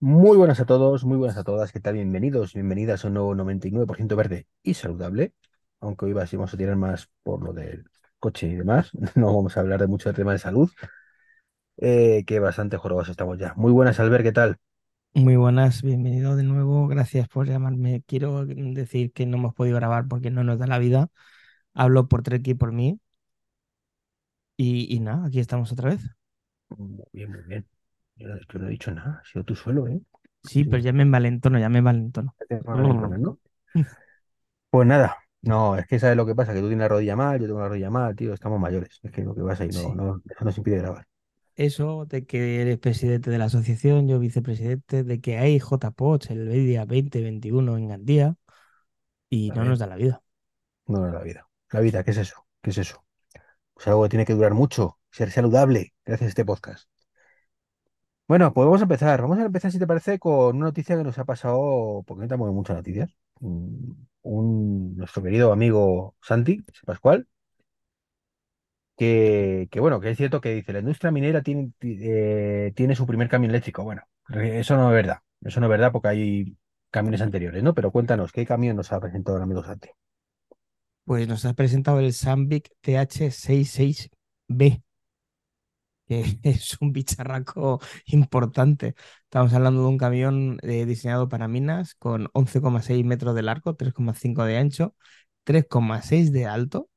Muy buenas a todos, muy buenas a todas. ¿Qué tal? Bienvenidos, bienvenidas a un nuevo 99% verde y saludable. Aunque hoy vamos a tirar más por lo del coche y demás. No vamos a hablar de mucho del tema de salud, eh, que bastante jorobados estamos ya. Muy buenas, Albert, ¿qué tal? Muy buenas, bienvenido de nuevo. Gracias por llamarme. Quiero decir que no hemos podido grabar porque no nos da la vida. Hablo por Trek y por mí. Y, y nada, aquí estamos otra vez. Muy bien, muy bien. Yo no, yo no he dicho nada, ha sido tú solo, ¿eh? Sí, pero ya me envalentono, ya me envalentono. Pues nada, no, es que sabes lo que pasa, que tú tienes la rodilla mal, yo tengo la rodilla mal, tío, estamos mayores. Es que lo que pasa y no, Sí, no, nos impide grabar. eso de que eres presidente de la asociación, yo vicepresidente, de que hay JPOTS el día 2021 en Gandía y no nos da la vida. no, no, la vida. La vida, ¿qué es eso? ¿Qué es eso? Pues algo que tiene que durar mucho, ser saludable, gracias a este podcast. Bueno, pues vamos a empezar. Vamos a empezar, si te parece, con una noticia que nos ha pasado, porque no tenemos muchas noticias. Mm, Un, nuestro querido amigo Santi Pascual, que, que bueno, que es cierto que dice, la industria minera tiene, ti- eh, tiene su primer camión eléctrico. Bueno, eso no es verdad. Eso no es verdad porque hay camiones anteriores, ¿no? Pero cuéntanos, ¿qué camión nos ha presentado el amigo Santi? Pues nos has presentado el Sandvik TH66B. Que es un bicharraco importante. Estamos hablando de un camión eh, diseñado para minas con 11,6 metros de largo, 3,5 de ancho, 3,6 de alto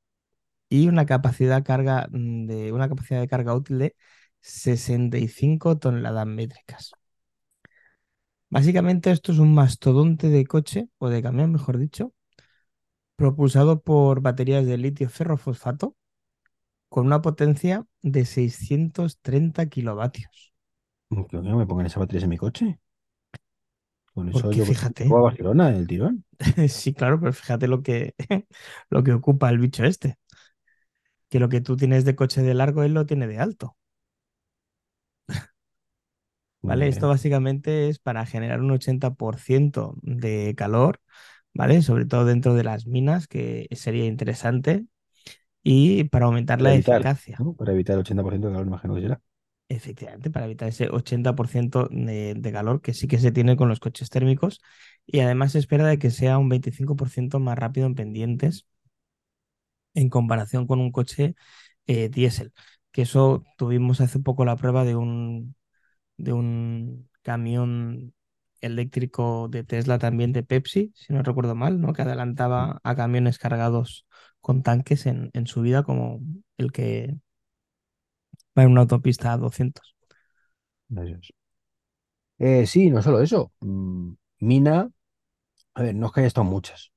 y una capacidad, mm, de, una capacidad de carga útil de 65 toneladas métricas. Básicamente esto es un mastodonte de coche, o de camión, mejor dicho, propulsado por baterías de litio ferrofosfato con una potencia de 630 kilovatios. Que no me pongan esas baterías en mi coche. Con eso Porque yo creo fíjate, llego a Barcelona el tirón. Sí, claro, pero fíjate lo que, lo que ocupa el bicho este, que lo que tú tienes de coche de largo, él lo tiene de alto, ¿vale? Esto básicamente es para generar un 80% de calor, ¿vale? Sobre todo dentro de las minas, que sería interesante, y para aumentar Para la evitar, eficacia, ¿no? Para evitar el 80% de calor, imagino que será. efectivamente, para evitar ese 80% de, de calor que sí que se tiene con los coches térmicos, y además se espera de que sea un 25% más rápido en pendientes en comparación con un coche eh, diésel. Que eso tuvimos hace poco la prueba de un, de un camión eléctrico de Tesla también de Pepsi, si no recuerdo mal, ¿no? Que adelantaba a camiones cargados con tanques en, en subida como el que va en una autopista a 200. Gracias. Eh, sí, no solo eso. Mm, Mina, a ver, no es que haya estado muchas,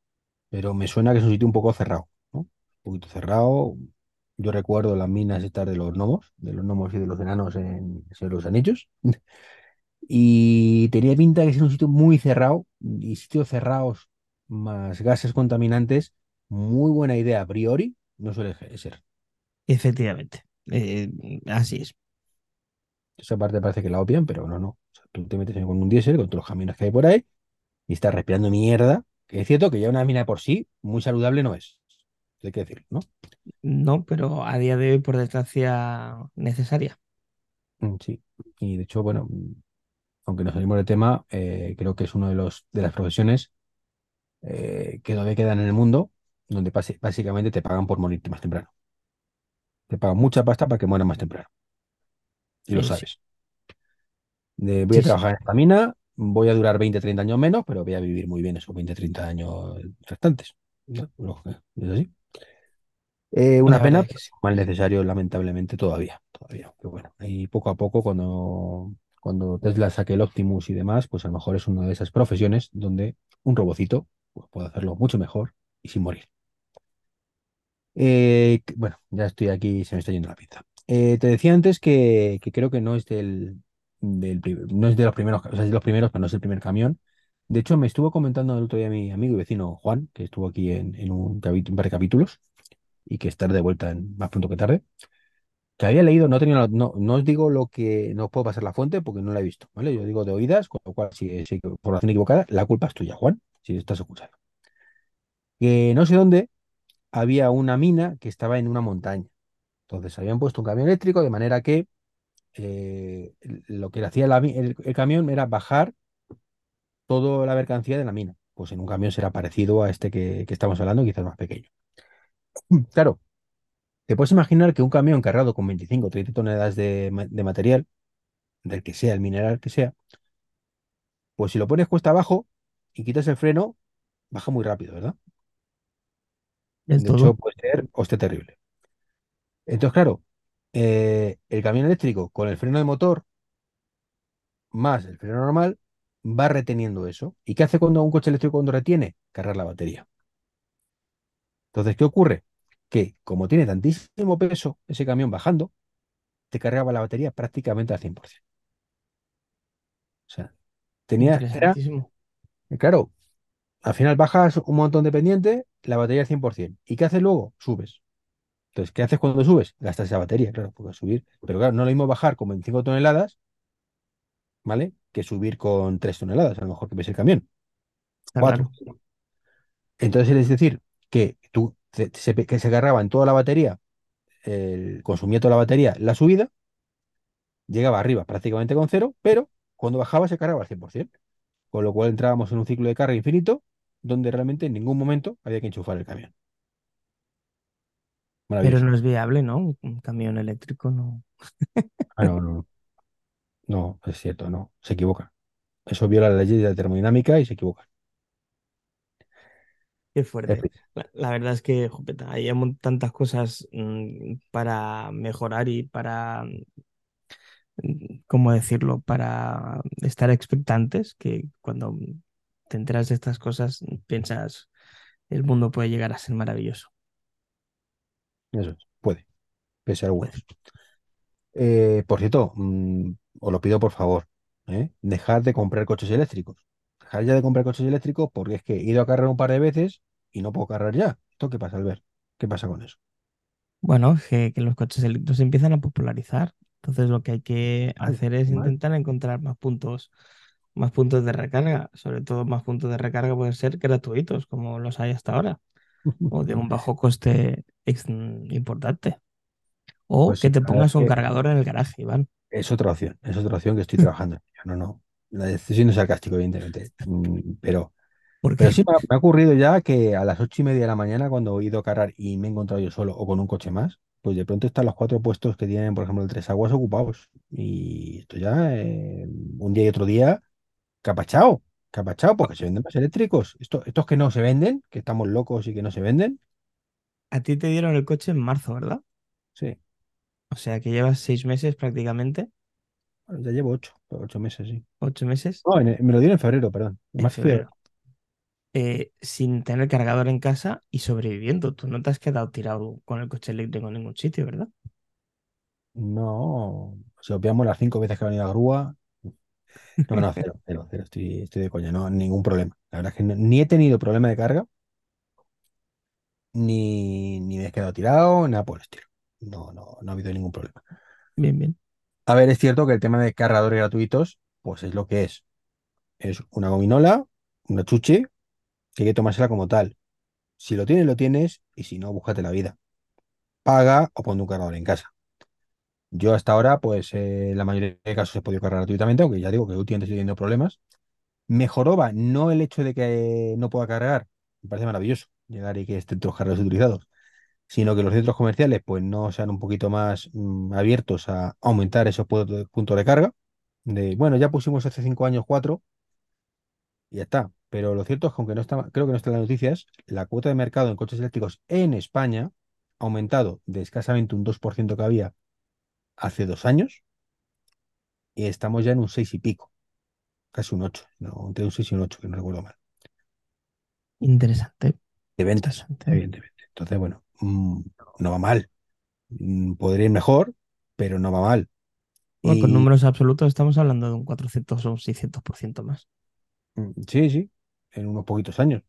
pero me suena que es un sitio un poco cerrado. Un poquito cerrado. Yo recuerdo las minas estas de los gnomos, de los gnomos y de los enanos en de los Anillos. Y tenía pinta de que es un sitio muy cerrado y sitios cerrados más gases contaminantes, muy buena idea a priori, no suele ser. Efectivamente, eh, así es. Esa parte parece que la obvian, pero no, no. O sea, tú te metes con un diésel, con todos los camiones que hay por ahí, y estás respirando mierda, que es cierto que ya una mina de por sí muy saludable no es. Hay que decirlo, ¿no? No, pero a día de hoy, por desgracia, necesaria. Mm, Sí. Y de hecho, bueno, aunque nos salimos del tema, eh, creo que es uno de los de las profesiones eh, que todavía quedan en el mundo, donde básicamente te pagan por morirte más temprano. Te pagan mucha pasta para que mueras más temprano. Y lo sabes. De, voy a sí, trabajar en esta mina, voy a durar 20 30 años menos, pero voy a vivir muy bien esos 20 30 años restantes. ¿no? Lo- Es así. Eh, una pena, es que sí. mal necesario, lamentablemente, todavía. Todavía. Pero bueno, y poco a poco, cuando, cuando Tesla saque el Optimus y demás, pues a lo mejor es una de esas profesiones donde un robocito pues, puede hacerlo mucho mejor y sin morir. Eh, bueno, ya estoy aquí, se me está yendo la pinza. Eh, te decía antes que, creo que no es del, del no es de los primeros, o sea, es de los primeros, pero no es el primer camión. De hecho, me estuvo comentando el otro día mi amigo y vecino Juan, que estuvo aquí en, un, un par de capítulos y que estará de vuelta en, más pronto que tarde, que había leído, no, tenía, no, no os digo lo que, no os puedo pasar la fuente porque no la he visto, ¿vale? Yo digo de oídas, con lo cual, si, por razón equivocada, la culpa es tuya, Juan, si estás escuchando. Que no sé dónde había una mina que estaba en una montaña. Entonces habían puesto un camión eléctrico de manera que eh, lo que hacía el, camión era bajar toda la mercancía de la mina. Pues en un camión será parecido a este que, estamos hablando, quizás más pequeño. Claro, te puedes imaginar que un camión cargado con 25 o 30 toneladas de, de material, del que sea, el mineral que sea, pues si lo pones cuesta abajo y quitas el freno, baja muy rápido, ¿verdad? Del De hecho, puede ser hostia terrible. Entonces, claro, eh, el camión eléctrico con el freno de motor más el freno normal va reteniendo eso. ¿Y qué hace cuando un coche eléctrico cuando retiene? Cargar la batería. Entonces, ¿qué ocurre? Que como tiene tantísimo peso ese camión bajando, te cargaba la batería prácticamente al 100%. O sea, tenía, era, claro, al final bajas un montón de pendiente, la batería al 100%. ¿Y qué haces luego? Subes. Entonces, ¿qué haces cuando subes? Gastas esa batería, claro, porque subir. Pero claro, no lo mismo bajar con 25 toneladas, ¿vale? Que subir con 3 toneladas, a lo mejor que ves el camión. Está cuatro claro. Entonces, es decir, que tú te- se, que se cargaba en toda la batería, el, consumía toda la batería la subida, llegaba arriba prácticamente con cero, pero cuando bajaba se cargaba al 100%, con lo cual entrábamos en un ciclo de carga infinito, donde realmente en ningún momento había que enchufar el camión. Pero no es viable, ¿no? Un camión eléctrico no. Ah, no, no, no, no, es cierto, no, se equivoca. Eso viola la ley de la termodinámica y se equivoca. Qué fuerte. La, la verdad es que, jopeta, hay tantas cosas mm, para mejorar y para, mm, ¿cómo decirlo? Para estar expectantes, que cuando te enteras de estas cosas piensas, el mundo puede llegar a ser maravilloso. eso es, puede, pese a algunos. Eh, por cierto, mm, os lo pido por favor, ¿eh? Dejad de comprar coches eléctricos. Dejad ya de comprar coches eléctricos porque es que he ido a cargar un par de veces y no puedo cargar ya. ¿Esto qué pasa, Albert? ¿Qué pasa con eso? Bueno, que, que los coches eléctricos se empiezan a popularizar. Entonces lo que hay que hacer es intentar encontrar más puntos, más puntos de recarga. Sobre todo más puntos de recarga pueden ser gratuitos, como los hay hasta ahora, o de un bajo coste importante. O Pues que te pongas un que cargador en el garaje, Iván. es otra opción, es otra opción que estoy trabajando. No, no, la decisión es sarcástico, evidentemente, mm, pero, pero sí me ha, me ha ocurrido ya que a las ocho y media de la mañana, cuando he ido a cargar y me he encontrado yo solo o con un coche más, pues de pronto están los cuatro puestos que tienen, por ejemplo, el Tres Aguas ocupados. Y esto ya, eh, un día y otro día, capachao, capachao, porque se venden más eléctricos. Esto- estos que no se venden, que estamos locos y que no se venden, a ti te dieron el coche en marzo, ¿verdad? sí, O sea que llevas seis meses prácticamente, bueno, ya llevo ocho, ocho meses, sí. ocho meses No, en- me lo dieron en febrero, perdón. En a- febrero, eh, sin tener cargador en casa y sobreviviendo. Tú no te has quedado tirado con el coche eléctrico en ningún sitio, ¿verdad? No, si obviamos las cinco veces que ha venido la grúa, no, no, cero, cero, cero, estoy, estoy de coña, no, ningún problema. La verdad es que no- ni he tenido problema de carga, ni, ni me he quedado tirado, nada por el estilo. No, no, no ha habido ningún problema. Bien, bien. A ver, es cierto que el tema de cargadores gratuitos, pues es lo que es. Es una gominola, una chuche, que hay que tomársela como tal. Si lo tienes, lo tienes, y si no, búscate la vida. Paga o pon un cargador en casa. Yo hasta ahora, pues eh, la mayoría de casos he podido cargar gratuitamente, aunque ya digo que últimamente estoy teniendo problemas. Mejoraba no el hecho de que no pueda cargar, me parece maravilloso llegar y que estén todos cargadores utilizados, sino que los centros comerciales pues no sean un poquito más mm, abiertos a aumentar esos pu- puntos de carga. De, bueno, ya pusimos hace cinco años cuatro y ya está. Pero lo cierto es que aunque no está, creo que no está en las noticias, la cuota de mercado en coches eléctricos en España ha aumentado de escasamente un 2% que había hace dos años y estamos ya en un 6 y pico, casi un 8, no, entre un 6 y un 8, que no recuerdo mal, Interesante, de ventas, interesante. evidentemente. Entonces, bueno, mm, no va mal. Mm, podría ir mejor, pero no va mal. Bueno, con Y números absolutos estamos hablando de un 400 o un 600% más. mm, sí, sí, en unos poquitos años.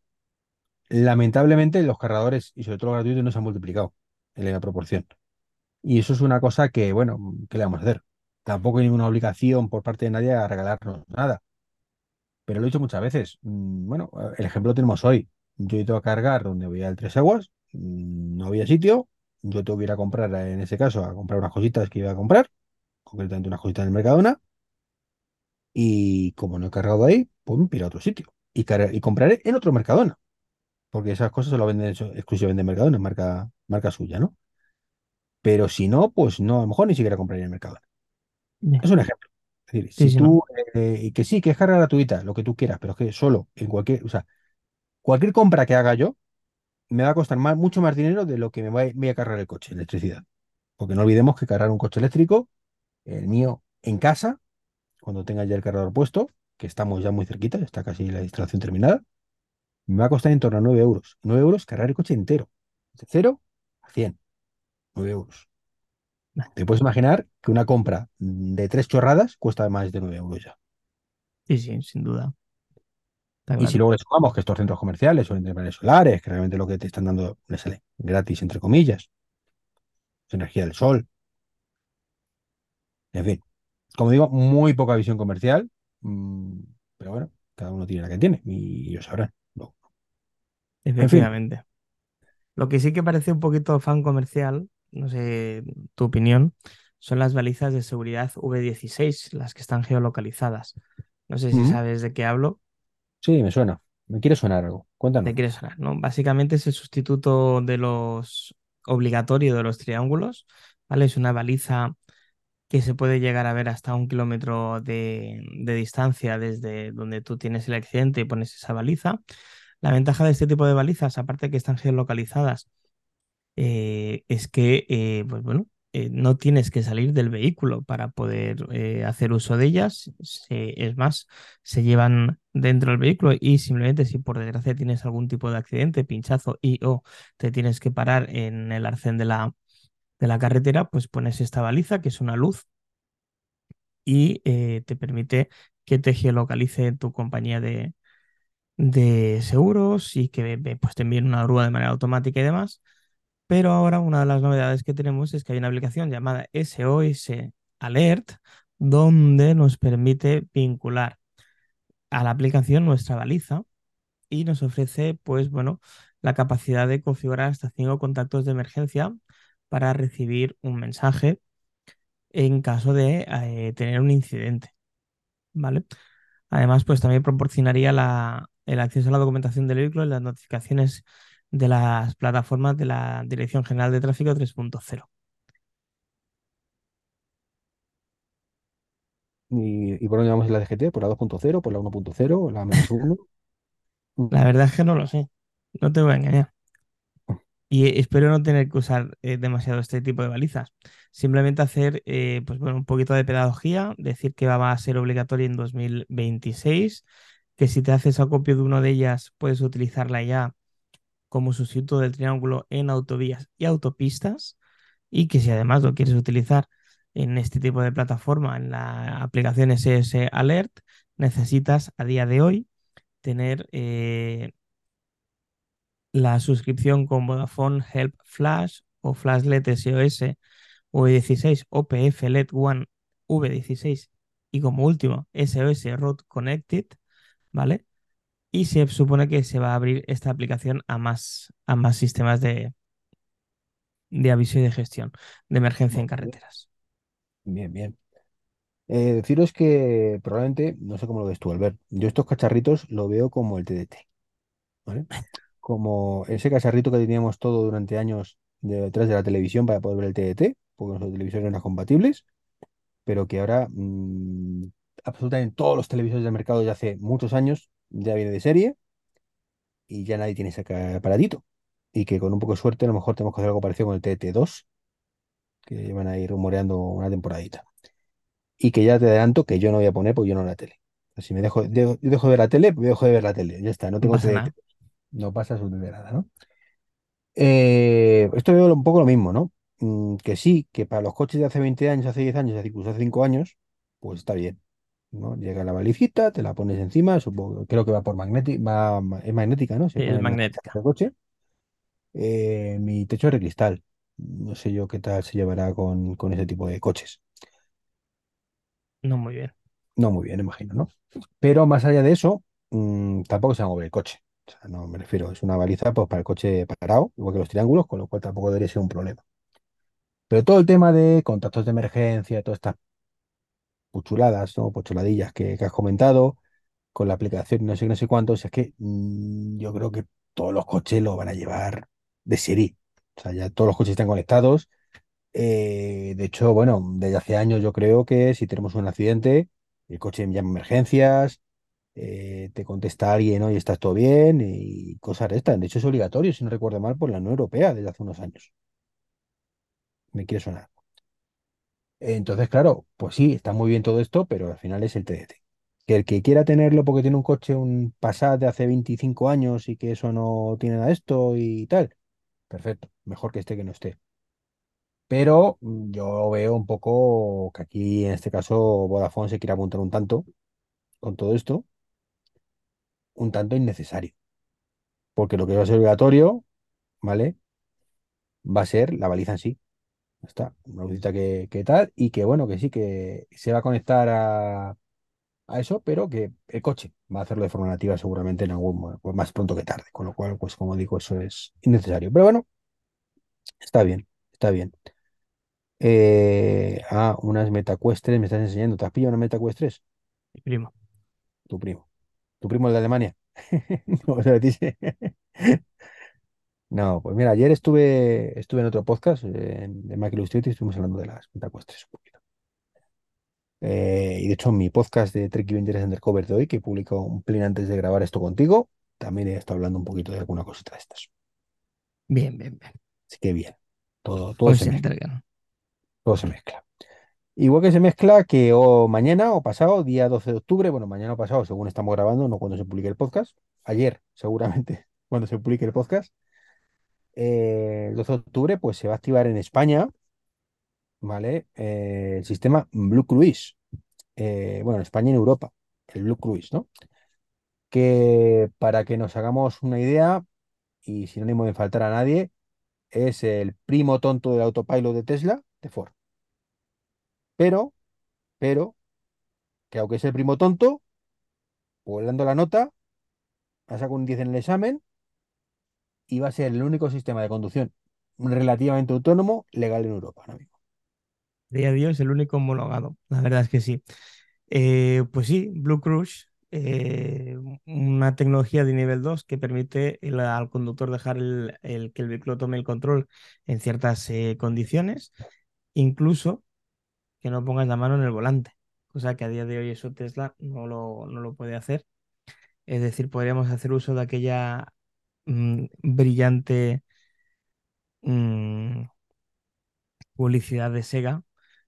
Lamentablemente, los cargadores y sobre todo los gratuitos no se han multiplicado en la proporción. Y eso es una cosa que, bueno, ¿qué le vamos a hacer? Tampoco hay ninguna obligación por parte de nadie a regalarnos nada. Pero lo he dicho muchas veces. mm, Bueno, el ejemplo lo tenemos hoy. Yo he ido a cargar donde voy al Tres Aguas, mm, no había sitio. Yo tengo que ir a comprar, en ese caso, a comprar unas cositas que iba a comprar. concretamente unas cositas en el Mercadona, y como no he cargado ahí, pues me piro a otro sitio y, y compraré en otro Mercadona, porque esas cosas se lo venden exclusivamente en Mercadona, es marca, marca suya, ¿no? Pero si no, pues no, a lo mejor ni siquiera compraría en el Mercadona. Ya. Es un ejemplo. Es decir, Sí, si sí, no. tú, eh, y que sí, que es carga gratuita, lo que tú quieras, pero es que solo en cualquier, o sea, cualquier compra que haga yo me va a costar más, mucho más dinero de lo que me voy, voy a cargar el coche, electricidad. Porque no olvidemos que cargar un coche eléctrico, el mío en casa, cuando tenga ya el cargador puesto, que estamos ya muy cerquita, está casi la instalación terminada, me va a costar en torno a 9 euros. 9 euros cargar el coche entero. De cero a 100. 9 euros. Te puedes imaginar que una compra de tres chorradas cuesta más de 9 euros ya. Sí, sí, sin duda. Está Y si luego le sumamos que estos centros comerciales tener paneles solares, que realmente lo que te están dando le sale gratis, entre comillas, es energía del sol, en fin. Como digo, muy poca visión comercial, mm, pero bueno, cada uno tiene la que tiene y ellos sabrán. No. En fin, Efectivamente. Lo que sí que parece un poquito fan comercial, no sé tu opinión, son las balizas de seguridad V16, las que están geolocalizadas. No sé si sabes de qué hablo. sí, me suena. Me quiere sonar algo. Te Cuéntanos. quiere sonar, ¿no? Básicamente es el sustituto de los obligatorio de los triángulos, ¿vale? Es una baliza que se puede llegar a ver hasta un kilómetro de, de distancia desde donde tú tienes el accidente y pones esa baliza. La ventaja de este tipo de balizas, aparte de que están geolocalizadas, eh, es que, eh, pues bueno, eh, no tienes que salir del vehículo para poder hacer uso de ellas. Es más, se llevan dentro del vehículo y simplemente si por desgracia tienes algún tipo de accidente, pinchazo y o te tienes que parar en el arcén de la, de la carretera, pues pones esta baliza, que es una luz, y te permite que te geolocalice tu compañía de, de seguros y que pues, te envíen una grúa de manera automática y demás. Pero ahora una de las novedades que tenemos es que hay una aplicación llamada SOS Alert, donde nos permite vincular a la aplicación nuestra baliza y nos ofrece, pues bueno, la capacidad de configurar hasta cinco contactos de emergencia para recibir un mensaje en caso de eh, tener un incidente, ¿vale? Además, pues también proporcionaría la, el acceso a la documentación del vehículo y las notificaciones de las plataformas de la Dirección General de Tráfico 3.0. ¿Y, y por dónde vamos en la DGT? ¿Por la 2.0? ¿Por la 1.0? ¿La menos 1? La verdad es que no lo sé, no te voy a engañar. Y espero no tener que usar eh, demasiado este tipo de balizas. Simplemente hacer eh, pues, bueno, un poquito de pedagogía, decir que va a ser obligatoria en 2026, que si te haces acopio de una de ellas puedes utilizarla ya como sustituto del triángulo en autovías y autopistas y que si además lo quieres utilizar en este tipo de plataforma, en la aplicación SS Alert, necesitas a día de hoy tener eh, la suscripción con Vodafone Help Flash o Flashlet SOS V16 o PF LED One V16 y como último SOS Road Connected, ¿vale? Y se supone que se va a abrir esta aplicación a más, a más sistemas de, de aviso y de gestión de emergencia en carreteras. Bien, bien. Eh, deciros que probablemente, no sé cómo lo ves tú, Albert, yo estos cacharritos lo veo como el TDT, ¿vale? Como ese cacharrito que teníamos todo durante años de- detrás de la televisión para poder ver el TDT, porque nuestros televisores no eran compatibles, pero que ahora mm, absolutamente todos los televisores del mercado ya hace muchos años ya viene de serie y ya nadie tiene ese aparatito. Y que con un poco de suerte a lo mejor tenemos que hacer algo parecido con el TDT2, que llevan ahí rumoreando una temporadita. y que ya te adelanto que yo no voy a poner porque yo no la tele. Si me dejo, dejo, yo dejo de ver la tele, pues dejo de ver la tele. Ya está, no No tengo pasa TDT. nada. No pasa absolutamente nada, ¿no? Eh, esto veo un poco lo mismo, ¿no? Mm, que sí, que para los coches de hace 20 años, hace 10 años, hace incluso hace 5 años, pues está bien, ¿no? Llega la valijita, te la pones encima, supongo, creo que va por magnética, va, es magnética, ¿no? Se Sí, pone es el magnética. coche. Eh, mi techo es de cristal. No sé yo qué tal se llevará con, con ese tipo de coches. No muy bien. No muy bien, imagino, ¿no? Pero más allá de eso, mm, tampoco se va a mover el coche. O sea, no me refiero, es una baliza pues, para el coche parado, igual que los triángulos, con lo cual tampoco debería ser un problema. Pero todo el tema de contactos de emergencia, todas estas puchuladas, ¿no? Puchuladillas que, has comentado, con la aplicación, no sé qué, no sé cuántos, es que mm, yo creo que todos los coches lo van a llevar de serie. O sea, ya todos los coches están conectados. Eh, de hecho, bueno, desde hace años yo creo que si tenemos un accidente, el coche llama emergencias, eh, te contesta alguien, oye, ¿estás todo bien? Y cosas de estas. De hecho, es obligatorio, si no recuerdo mal, por la Unión Europea desde hace unos años. Me quiere sonar. Entonces, claro, pues sí, está muy bien todo esto, pero al final es el TDT. Que el que quiera tenerlo porque tiene un coche, un Passat de hace 25 años y que eso no tiene nada de esto y tal, perfecto, mejor que esté que no esté. Pero mm, yo veo un poco que aquí, en este caso, Vodafone se quiere apuntar un tanto con todo esto, un tanto innecesario. Porque lo que va a ser obligatorio, ¿vale? Va a ser la baliza en sí. Está, una lucita que, que tal, y que bueno, que sí, que se va a conectar a, a eso, pero que el coche va a hacerlo de forma nativa seguramente en algún, pues más pronto que tarde. Con lo cual, pues como digo, eso es innecesario. Pero bueno, está bien, está bien. Eh, ah, unas metacuestres, me estás enseñando. ¿Te has pillado una metacuestres? Mi primo. Tu primo. Tu primo el de Alemania. No, o sea, dice- No, pues mira, ayer estuve, estuve en otro podcast eh, de Mac Illustrator y estuvimos hablando de las metacuestres un poquito. Eh, y de hecho, en mi podcast de Trek Avengers Undercover de hoy, que publico un plin antes de grabar esto contigo, también he estado hablando un poquito de alguna cosita de estas. Bien, bien, bien. Así que bien, todo, todo se se mezcla, entregan. todo se mezcla. Igual que se mezcla que o mañana o pasado, día 12 de octubre, bueno, mañana o pasado, según estamos grabando, no cuando se publique el podcast, ayer seguramente, cuando se publique el podcast, eh, el 12 de octubre, pues se va a activar en España, ¿vale? Eh, el sistema Blue Cruise, eh, bueno, en España y en Europa, el Blue Cruise, ¿no? Que para que nos hagamos una idea, y sin ánimo de faltar a nadie, es el primo tonto del autopilot de Tesla, de Ford. Pero, pero, que aunque es el primo tonto, volando la nota, ha sacado un 10 en el examen va a ser el único sistema de conducción relativamente autónomo legal en Europa ahora mismo. Día a día es el único homologado. La verdad es que sí. Eh, pues sí, Blue Cruise, eh, una tecnología de nivel 2 que permite al conductor dejar que el vehículo tome el control en ciertas eh, condiciones, incluso que no pongas la mano en el volante, cosa que a día de hoy eso Tesla no lo, no lo puede hacer. Es decir, podríamos hacer uso de aquella mm, brillante mm, publicidad de Sega.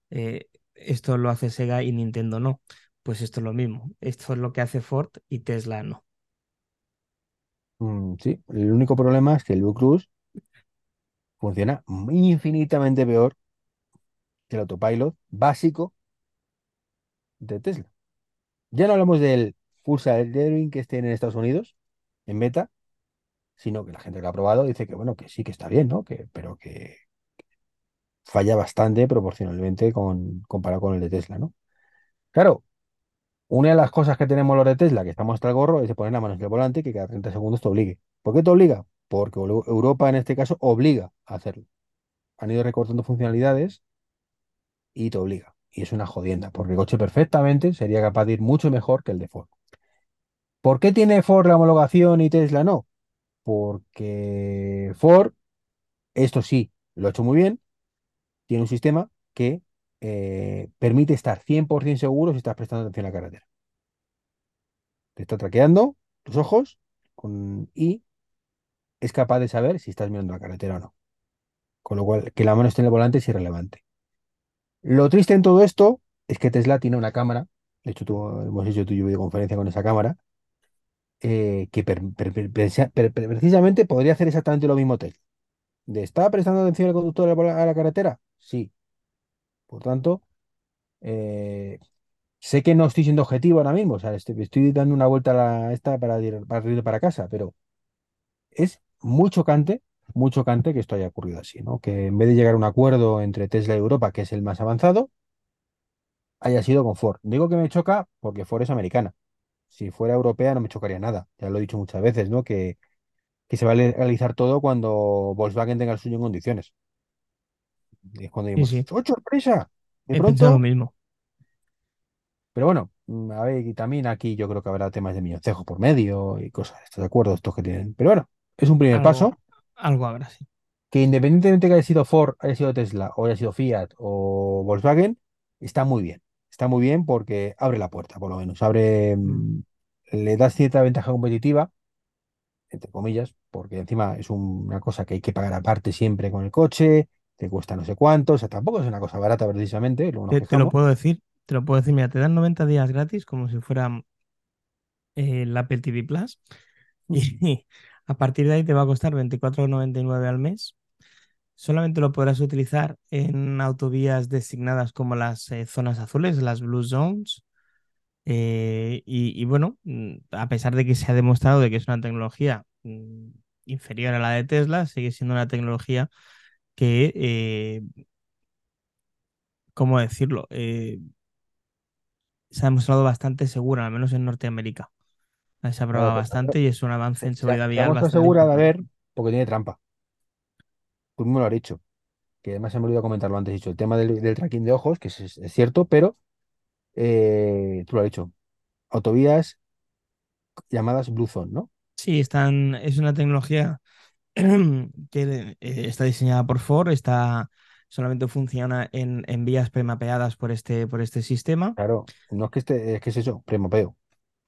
eh, esto lo hace Sega y Nintendo no. Pues esto es lo mismo. Esto es lo que hace Ford y Tesla no. Mm, sí, el único problema es que el Cruise funciona infinitamente peor que el autopilot básico de Tesla. Ya no hablamos del Full Self-Driving que esté en Estados Unidos, en beta, sino que la gente que lo ha probado dice que bueno, que sí que está bien, ¿no? Que, pero que falla bastante proporcionalmente con, comparado con el de Tesla, ¿no? Claro, una de las cosas que tenemos los de Tesla, que estamos hasta el gorro, es de poner la mano en el volante que cada 30 segundos te obligue. ¿Por qué te obliga? Porque Eu- Europa en este caso obliga a hacerlo. Han ido recortando funcionalidades y te obliga. Y es una jodienda, porque el coche perfectamente sería capaz de ir mucho mejor que el de Ford. ¿Por qué tiene Ford la homologación y Tesla no? Porque Ford, esto sí, lo ha hecho muy bien, tiene un sistema que eh, permite estar 100% seguro si estás prestando atención a la carretera. Te está traqueando tus ojos y es capaz de saber si estás mirando la carretera o no. Con lo cual, que la mano esté en el volante es irrelevante. Lo triste en todo esto es que Tesla tiene una cámara, de hecho tú, hemos hecho tu videoconferencia con esa cámara, eh, que precisamente podría hacer exactamente lo mismo Tesla. ¿De está prestando atención el conductor a la, carretera? Sí. Por tanto, eh, sé que no estoy siendo objetivo ahora mismo, o sea, estoy, estoy dando una vuelta a esta para ir, para ir para casa, pero es muy chocante, muy chocante que esto haya ocurrido así, ¿no? Que en vez de llegar a un acuerdo entre Tesla y Europa, que es el más avanzado, haya sido con Ford. Digo que me choca porque Ford es americana. Si fuera europea no me chocaría nada. Ya lo he dicho muchas veces, ¿no? Que, que se va a legalizar todo cuando Volkswagen tenga el suyo en condiciones. Y es cuando Sí, ¡oh, sorpresa! De he pensado lo pronto, mismo. Pero bueno, mm, a ver, y también aquí yo creo que habrá temas de milloncejos por medio y cosas, ¿estás de acuerdo? Estos que tienen. Pero bueno, es un primer Algo, paso algo habrá, sí. que independientemente que haya sido Ford, haya sido Tesla o haya sido Fiat o Volkswagen, está muy bien. Está muy bien porque abre la puerta, por lo menos. Abre, Mm. mm, le da cierta ventaja competitiva, entre comillas, porque encima es un- una cosa que hay que pagar aparte siempre con el coche, te cuesta no sé cuánto, o sea, tampoco es una cosa barata precisamente, nos Te, te lo puedo decir, te lo puedo decir, mira, te dan 90 días gratis como si fuera eh, el Apple TV Plus y a partir de ahí te va a costar 24,99 al mes. Solamente lo podrás utilizar en autovías designadas como las eh, zonas azules, las Blue Zones. Eh, y, y bueno, mm, a pesar de que se ha demostrado de que es una tecnología mm, inferior a la de Tesla, sigue siendo una tecnología que, eh, ¿cómo decirlo? Se ha demostrado bastante segura, al menos en Norteamérica. Se ha probado bastante y es un avance en se, seguridad vial mostrado bastante segura de haber, porque tiene trampa. Tú mismo lo has dicho, que además se me olvidó comentarlo antes, dicho, el tema del, del tracking de ojos, que es, es cierto, pero eh, tú lo has dicho, autovías llamadas Blue Zone, ¿no? Sí, están, es una tecnología que eh, está diseñada por Ford, está, solamente funciona en, en vías premapeadas por este, por este sistema. Claro, no es que esté, es que es eso, premapeo.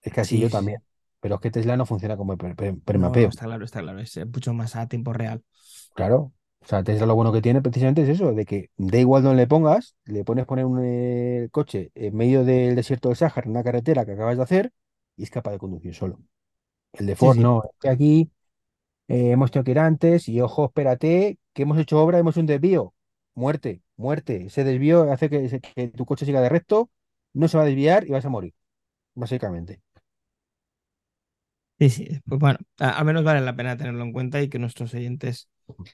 Es que así Sí, yo también. Pero es que Tesla no funciona como pre- pre- No, no, premapeo. está claro, está claro, es mucho más a tiempo real. Claro. O sea, Tesla lo bueno que tiene precisamente es eso, de que da igual donde le pongas, le pones poner un eh, coche en medio del desierto del Sáhara, en una carretera que acabas de hacer, y es capaz de conducir solo. El de Ford sí, no. Es que aquí eh, hemos tenido que ir antes y ojo, espérate, que hemos hecho obra, hemos hecho un desvío. Muerte, muerte. Ese desvío hace que tu coche siga de recto, no se va a desviar y vas a morir, básicamente. sí, sí. Pues bueno, a, a menos vale la pena tenerlo en cuenta y que nuestros oyentes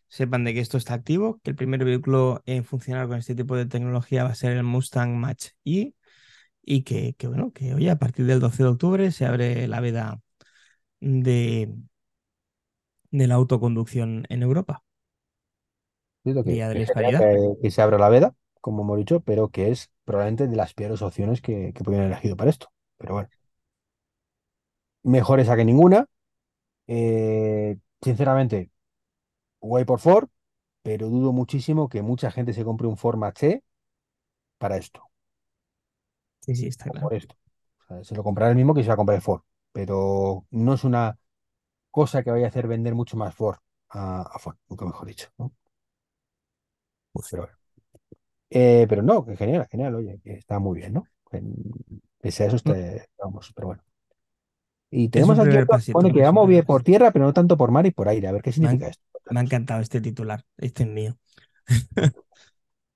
sepan de que esto está activo, que el primer vehículo en funcionar con este tipo de tecnología va a ser el Mustang Mach-E y que, que, bueno, que hoy a partir del 12 de octubre se abre la veda de, de la autoconducción en Europa, que, de que que, que se abra la veda, como hemos dicho, pero que es probablemente de las peores opciones que, que podrían haber elegido para esto. Pero bueno, mejor esa que ninguna. Eh, sinceramente, guay por Ford, pero dudo muchísimo que mucha gente se compre un Ford Mach-E para esto, Sí, sí, está o por claro. esto. O sea, se lo comprará el mismo que se va a comprar el Ford, pero no es una cosa que vaya a hacer vender mucho más Ford a, a Ford, nunca mejor dicho, ¿no? Pero bueno. Eh, pero no, que genial, genial, oye, que está muy bien, ¿no? En- Pese a eso, está, Mm, vamos, pero bueno. Y tenemos aquí pone pasito, que vamos bien por tierra, pero no tanto por mar y por aire. A ver qué significa esto. me ha encantado este titular, este es mío.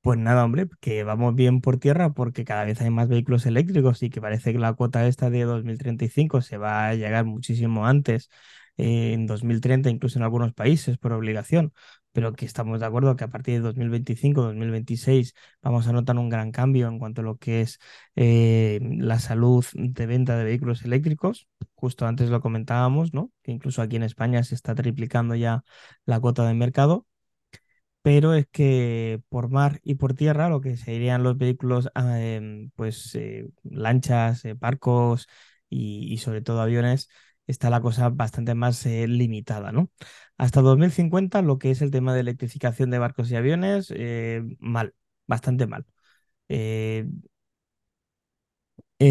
Pues nada, hombre, que vamos bien por tierra porque cada vez hay más vehículos eléctricos y que parece que la cuota esta de 2035 se va a llegar muchísimo antes, eh, en 2030 incluso en algunos países por obligación, pero que estamos de acuerdo que a partir de 2025, 2026 vamos a notar un gran cambio en cuanto a lo que es eh, la salud de venta de vehículos eléctricos. Justo antes lo comentábamos, ¿no? Que incluso aquí en España se está triplicando ya la cuota de mercado pero es que por mar y por tierra, lo que serían los vehículos, ah, em, pues eh, lanchas, eh, barcos y sobre todo aviones, está la cosa bastante más eh, limitada, ¿no? Hasta 2050, lo que es el tema de electrificación de barcos y aviones, eh, mal, bastante mal. Eh, la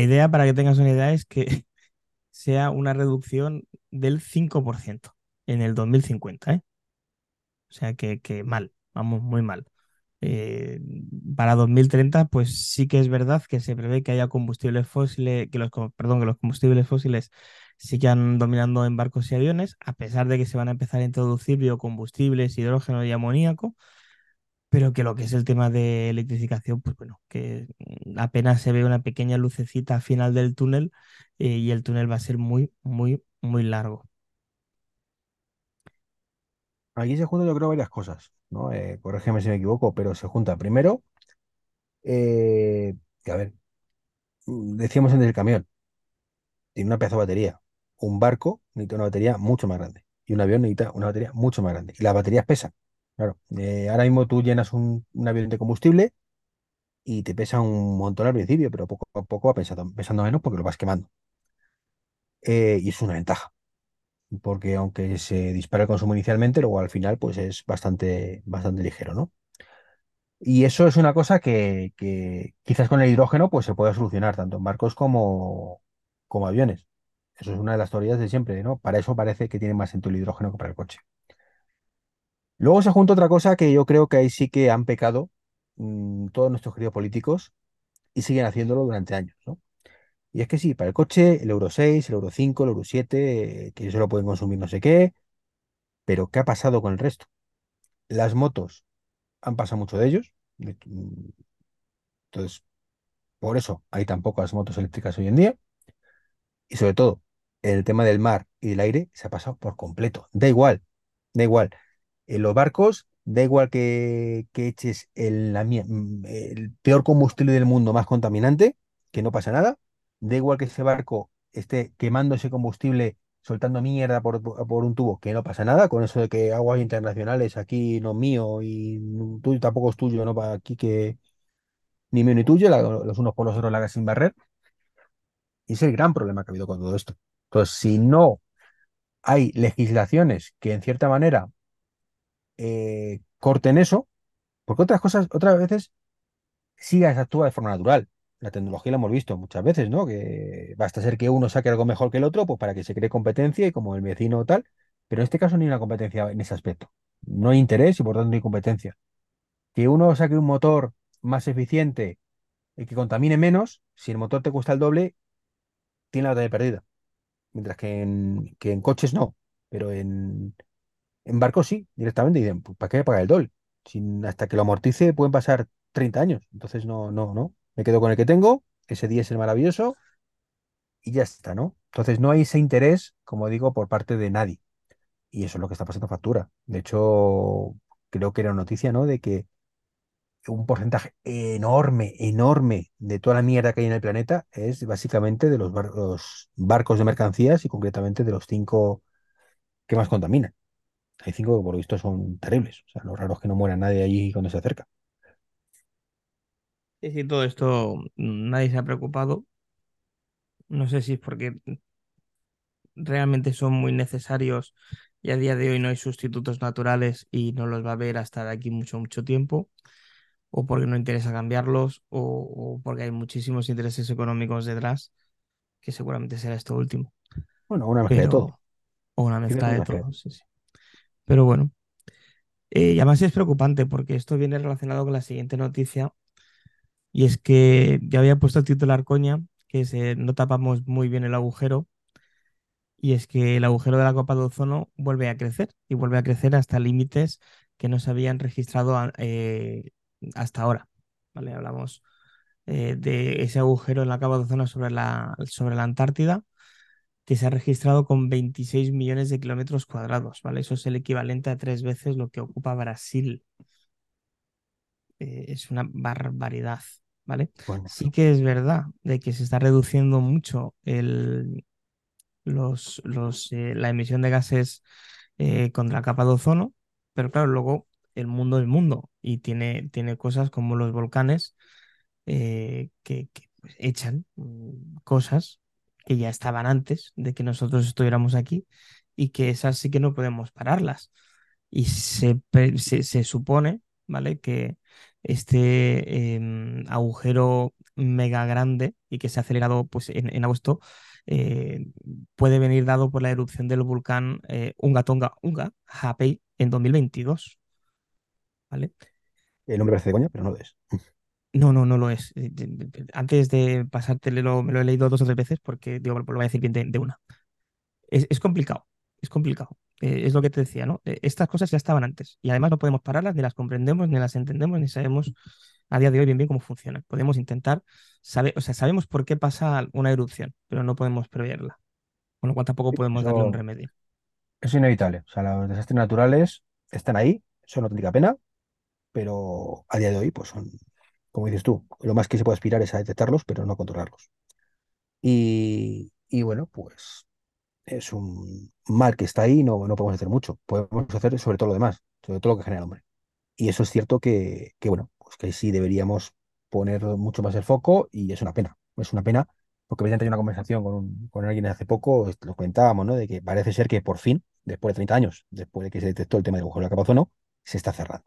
idea, para que tengas una idea, es que sea una reducción del 5% en el 2050, ¿eh? O sea que, que mal, vamos, muy mal. Eh, para 2030, pues sí que es verdad que se prevé que haya combustibles fósiles, que los, perdón, que los combustibles fósiles sigan dominando en barcos y aviones, a pesar de que se van a empezar a introducir biocombustibles, hidrógeno y amoníaco, pero que lo que es el tema de electrificación, pues bueno, que apenas se ve una pequeña lucecita al final del túnel eh, y el túnel va a ser muy, muy, muy largo. Aquí se juntan, yo creo, varias cosas, ¿no? Eh, si me equivoco, pero se junta primero, eh, a ver, mm, decíamos antes del camión, tiene una pedazo de batería. Un barco necesita una batería mucho más grande. Y un avión necesita una batería mucho más grande. Y las baterías pesan. Claro, eh, ahora mismo tú llenas un, avión de combustible y te pesa un montón al principio, pero poco a poco va pesando, menos porque lo vas quemando. Y es una ventaja, porque aunque se dispara el consumo inicialmente, luego al final pues es bastante, bastante ligero, ¿no? Y eso es una cosa que, quizás con el hidrógeno pues se pueda solucionar, tanto en barcos como, como aviones. Eso es una de las teorías de siempre, ¿no? Para eso parece que tiene más sentido el hidrógeno que para el coche. Luego se junta otra cosa que yo creo que ahí sí que han pecado mm, todos nuestros queridos políticos y siguen haciéndolo durante años, ¿no? Y es que sí, para el coche, el Euro 6, el Euro 5, el Euro 7, eh, que solo pueden consumir no sé qué, pero ¿qué ha pasado con el resto? Las motos han pasado mucho de ellos, mm, entonces por eso hay tan pocas motos eléctricas hoy en día, y sobre todo el tema del mar y del aire se ha pasado por completo. Da igual, da igual. En los barcos, da igual que, que eches el, mm, el peor combustible del mundo más contaminante, que no pasa nada. Da igual que ese barco esté quemando ese combustible, soltando mierda por, por un tubo, que no pasa nada. Con eso de que aguas internacionales aquí no mío y tuyo tampoco es tuyo, no para aquí que ni mío ni tuyo, los unos por los otros la gas sin barrer. Y es el gran problema que ha habido con todo esto. Entonces, si no hay legislaciones que en cierta manera eh, corten eso, porque otras cosas, otras veces sí actúa de forma natural. La tecnología la hemos visto muchas veces, ¿no? Que basta ser que uno saque algo mejor que el otro, pues para que se cree competencia y como el vecino o tal, pero en este caso no hay una competencia en ese aspecto. No hay interés y por tanto no hay competencia. Que uno saque un motor más eficiente y que contamine menos, si el motor te cuesta el doble, tiene la batalla perdida. Mientras que en, que en coches no, pero en, En barcos sí, directamente dicen, "Pues, ¿para qué pagar el doble? Sin, hasta que lo amortice pueden pasar 30 años. Entonces no, no, no. Me quedo con el que tengo, ese día es el maravilloso y ya está, ¿no? Entonces no hay ese interés, como digo, por parte de nadie. Y eso es lo que está pasando factura. De hecho, creo que era noticia, ¿no? De que un porcentaje enorme, enorme de toda la mierda que hay en el planeta es básicamente de los, los barcos de mercancías y concretamente de los cinco que más contaminan. Hay cinco que por lo visto son terribles. O sea, lo raro es que no muera nadie allí cuando se acerca. Es decir, todo esto mm, nadie se ha preocupado. No sé si es porque realmente son muy necesarios y a día de hoy no hay sustitutos naturales y no los va a haber hasta de aquí mucho, mucho tiempo, o porque no interesa cambiarlos, o, o porque hay muchísimos intereses económicos detrás, que seguramente será esto último. Bueno, una mezcla de todo. O una mezcla de todo. sí, sí. Pero bueno, eh, y además es preocupante porque esto viene relacionado con la siguiente noticia, y es que ya había puesto el titular coña, que no tapamos muy bien el agujero y es que el agujero de la capa de ozono vuelve a crecer y vuelve a crecer hasta límites que no se habían registrado eh, hasta ahora. ¿vale? Hablamos eh, de ese agujero en la capa de ozono sobre la, sobre la Antártida que se ha registrado con 26 millones de kilómetros cuadrados. ¿vale? Eso es el equivalente a tres veces lo que ocupa Brasil. Eh, es una barbaridad. ¿Vale? Sí que es verdad de que se está reduciendo mucho el, los, los, eh, la emisión de gases eh, contra la capa de ozono, pero claro, luego el mundo es mundo y tiene, tiene cosas como los volcanes eh, que, que, pues, echan mm, cosas que ya estaban antes de que nosotros estuviéramos aquí y que esas sí que no podemos pararlas. Y se, se, se supone, ¿vale? Que este em, agujero mega grande y que se ha acelerado pues, en, en agosto eh, puede venir dado por la erupción del volcán eh, Unga Tonga Unga Hapei en 2022, ¿vale? El nombre parece de coña, pero no lo es. No, no, no lo es. Eh, Antes de pasártelo, me lo he leído dos o tres veces porque digo, lo voy a decir bien de, de una. Es, es complicado, es complicado. Eh, es lo que te decía, ¿no? Eh, estas cosas ya estaban antes y además no podemos pararlas, ni las comprendemos, ni las entendemos, ni sabemos a día de hoy bien bien cómo funcionan. Podemos intentar saber, o sea, sabemos por qué pasa una erupción, pero no podemos preverla, con lo cual tampoco podemos darle un remedio. es inevitable. O sea, los desastres naturales están ahí, son auténtica pena, pero a día de hoy, pues son, como dices tú, lo más que se puede aspirar es a detectarlos, pero no a controlarlos. Y, y bueno, pues es un mal que está ahí, no, no podemos hacer mucho. Podemos hacer sobre todo lo demás, sobre todo lo que genera el hombre. Y eso es cierto que, que bueno, pues que sí deberíamos poner mucho más el foco y es una pena. Es una pena porque había tenido una conversación con, con alguien hace poco, lo comentábamos, ¿no? De que parece ser que por fin, después de 30 años, después de que se detectó el tema del agujero de la capa ozono, se está cerrando.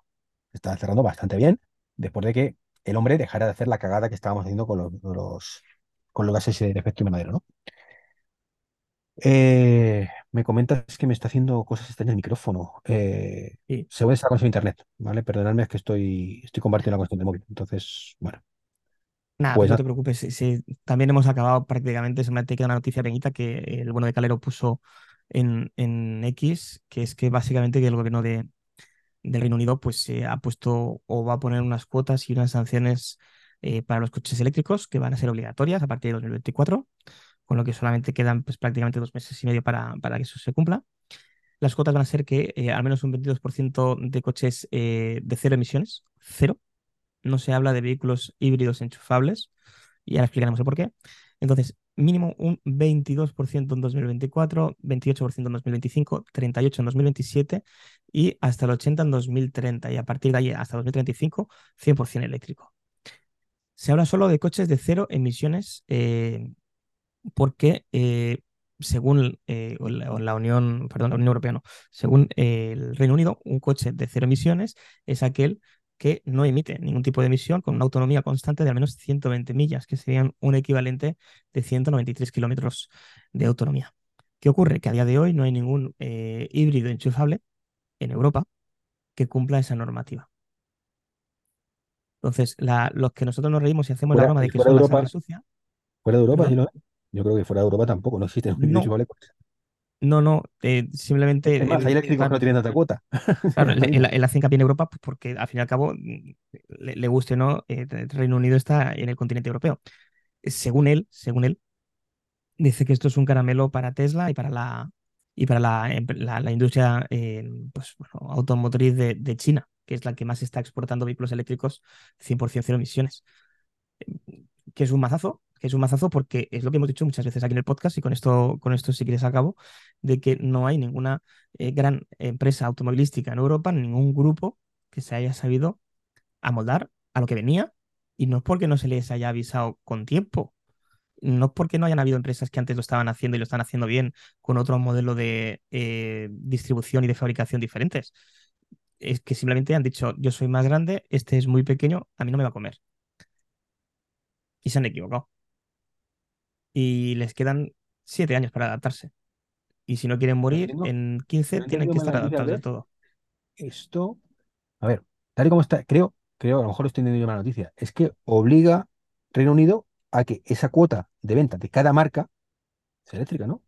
Se está cerrando bastante bien después de que el hombre dejara de hacer la cagada que estábamos haciendo con los, los, con los gases de efecto invernadero, ¿no? Eh, me comentas que me está haciendo cosas extrañas el micrófono. Eh, Sí. esta conexión a internet, ¿vale? Perdonadme, es que estoy, estoy compartiendo la conexión del móvil. Entonces, bueno, Nada, pues pues no nada, te preocupes. sí, sí, también hemos acabado prácticamente. Solamente queda una noticia pequeñita que el bueno de Calero puso en, en X, que es que básicamente que el gobierno de, del Reino Unido pues se ha puesto o va a poner unas cuotas y unas sanciones eh, para los coches eléctricos que van a ser obligatorias a partir de 2024, con lo que solamente quedan pues prácticamente dos meses y medio para, para que eso se cumpla. Las cuotas van a ser que eh, al menos un 22% de coches eh, de cero emisiones, cero, no se habla de vehículos híbridos enchufables, y ahora explicaremos el por qué. Entonces, mínimo un 22% en 2024, 28% en 2025, 38% en 2027 y hasta el 80% en 2030. Y a partir de ahí, hasta 2035, 100% eléctrico. Se habla solo de coches de cero emisiones eh, porque eh, según eh, la, la Unión, perdón, la Unión Europea no, según eh, el Reino Unido, un coche de cero emisiones es aquel que no emite ningún tipo de emisión con una autonomía constante de al menos 120 millas, que serían un equivalente de 193 kilómetros de autonomía. ¿Qué ocurre? Que a día de hoy no hay ningún eh, híbrido enchufable en Europa que cumpla esa normativa. Entonces, la- los que nosotros nos reímos y hacemos la broma de que son la Europa, sangre sucia, fuera de Europa, sí perdón, lo es. Yo creo que fuera de Europa tampoco, no existe un híbrido no, no, eh, simplemente Es más, que está no tienen tanta cuota. Claro, mismo. él hace hincapié en Europa pues, porque al fin y al cabo, mm, le, le guste o no, eh, el Reino Unido está en el continente europeo. Eh, Según él, según él, dice que esto es un caramelo para Tesla y para la, y para la, la- la industria eh, pues, bueno, automotriz de, de China, que es la que más está exportando vehículos eléctricos 100% cero emisiones. Que es un mazazo, que es un mazazo porque es lo que hemos dicho muchas veces aquí en el podcast y con esto, con esto si quieres acabo, de que no hay ninguna eh, gran empresa automovilística en Europa, ningún grupo que se haya sabido amoldar a lo que venía y no es porque no se les haya avisado con tiempo, no es porque no hayan habido empresas que antes lo estaban haciendo y lo están haciendo bien con otro modelo de eh, distribución y de fabricación diferentes. Es que simplemente han dicho, yo soy más grande, este es muy pequeño, a mí no me va a comer. Y se han equivocado. Y les quedan siete años para adaptarse. Y si no quieren morir, en no 15 he tienen que estar adaptados Andrés. todo. Esto, a ver, tal y como está, creo, creo, a lo mejor estoy entendiendo mal la noticia, es que obliga Reino Unido a que esa cuota de venta de cada marca sea eléctrica, ¿no?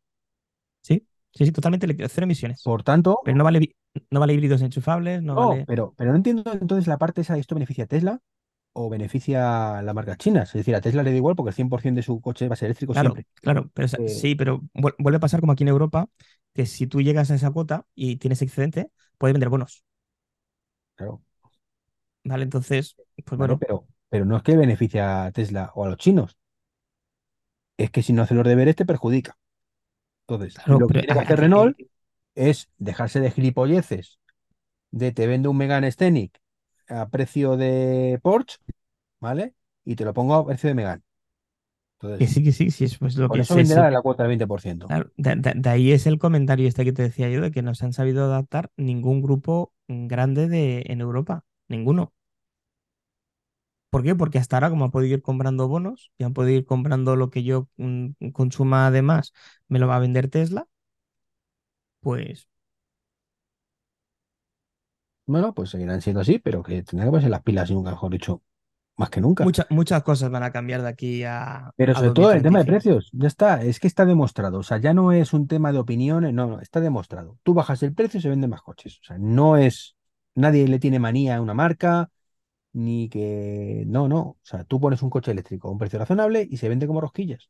Sí, sí, sí, totalmente eléctrico, cero emisiones. Por tanto, Pero no vale, no vale híbridos enchufables, no no, vale. pero, pero no entiendo entonces la parte esa de esto beneficia a Tesla o beneficia a las marcas chinas. Es decir, a Tesla le da igual porque el 100% de su coche va a ser eléctrico Claro, siempre. claro, pero Eh, sí, pero vuel- vuelve a pasar como aquí en Europa, que si tú llegas a esa cuota y tienes excedente, puedes vender bonos, claro, ¿vale? Entonces, pues vale, bueno, pero, pero no es que beneficia a Tesla o a los chinos, es que si no hace los deberes te perjudica. Entonces, claro, lo que tiene hacer eh, Renault es dejarse de gilipolleces, de te vendo un Megane Scenic a precio de Porsche, ¿vale? Y te lo pongo a precio de Megane. que Entonces, sí, que sí, sí, es pues lo que eso es, venderá la cuota del 20%. claro, de, de- de ahí es el comentario este que te decía yo, de que no se han sabido adaptar ningún grupo grande de, en Europa, ninguno. ¿Por qué? Porque hasta ahora, como han podido ir comprando bonos y han podido ir comprando lo que yo mm, consuma además, me lo va a vender Tesla, pues Bueno, pues seguirán siendo así, pero que tendrán que ponerse las pilas y nunca mejor dicho, más que nunca. muchas muchas cosas van a cambiar de aquí a, Pero a sobre todo el tema de 2035. precios, ya está, es que está demostrado, o sea, ya no es un tema de opiniones, no, no, está demostrado. Tú bajas el precio y se venden más coches, o sea, no es, nadie le tiene manía a una marca, ni que, no, no, o sea, tú pones un coche eléctrico a un precio razonable y se vende como rosquillas,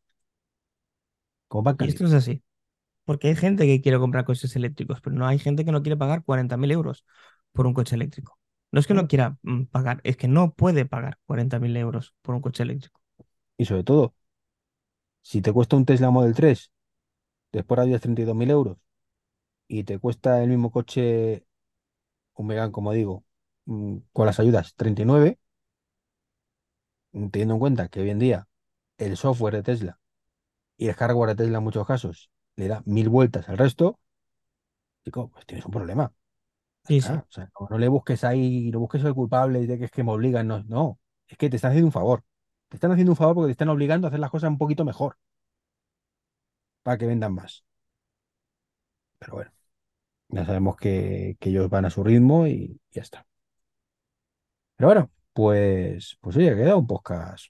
como pan Y esto caliente. es así, porque hay gente que quiere comprar coches eléctricos, pero no hay gente que no quiere pagar 40.000 euros por un coche eléctrico. No es que no quiera mm, pagar, es que no puede pagar 40.000 euros por un coche eléctrico. y sobre todo, si te cuesta un Tesla Model 3, después de 32.000 euros, y te cuesta el mismo coche, un Megane, como digo, mm, con las ayudas 39, teniendo en cuenta que hoy en día el software de Tesla y el hardware de Tesla en muchos casos le da mil vueltas al resto, chico, pues tienes un problema. Ya Sí, sí. está. O sea, no, no le busques ahí, no busques el culpable de que es que me obligan, no, no, es que te están haciendo un favor. Te están haciendo un favor porque te están obligando a hacer las cosas un poquito mejor para que vendan más. Pero bueno, ya sabemos que, que ellos van a su ritmo y ya está. Pero bueno, pues, pues oye, ha quedado un podcast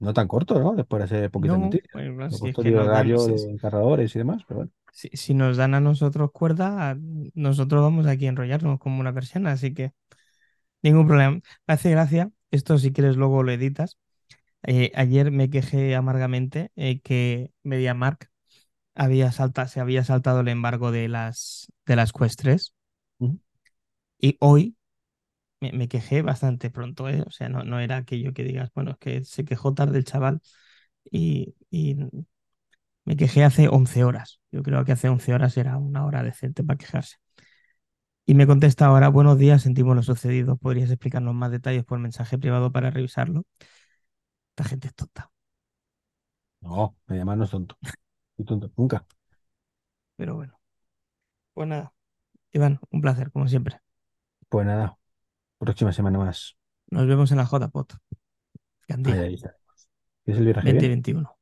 no tan corto, ¿no? Después de hacer poquitas No, noticias. bueno, si es que dan, si, de cargadores y demás, pero bueno. si- si nos dan a nosotros cuerda, nosotros vamos aquí a enrollarnos como una persiana, así que ningún problema. Me hace gracia, esto si quieres luego lo editas. Eh, ayer me quejé amargamente eh, que MediaMarkt había salta, se había saltado el embargo de las, de las Quest 3 Ujú. y hoy me, me quejé bastante pronto, ¿eh? O sea, no, no era aquello que digas, bueno, es que se quejó tarde el chaval y, y me quejé hace 11 horas. Yo creo que hace 11 horas era una hora decente para quejarse. Y me contesta ahora, buenos días, sentimos lo sucedido. ¿Podrías explicarnos más detalles por mensaje privado para revisarlo? Esta gente es tonta. No, me llaman no es tonto. Soy tonto, nunca. Pero bueno, pues nada. Iván, un placer, como siempre. Pues nada, próxima semana más. Nos vemos en la JPOT. Ahí, ahí. ¿Es el viernes que viene? 2021.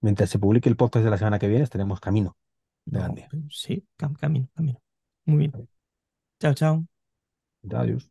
Mientras se publique el podcast de la semana que viene, estaremos camino de No, Gandía. sí, cam- camino, camino. Muy bien. Chao, chao. Adiós.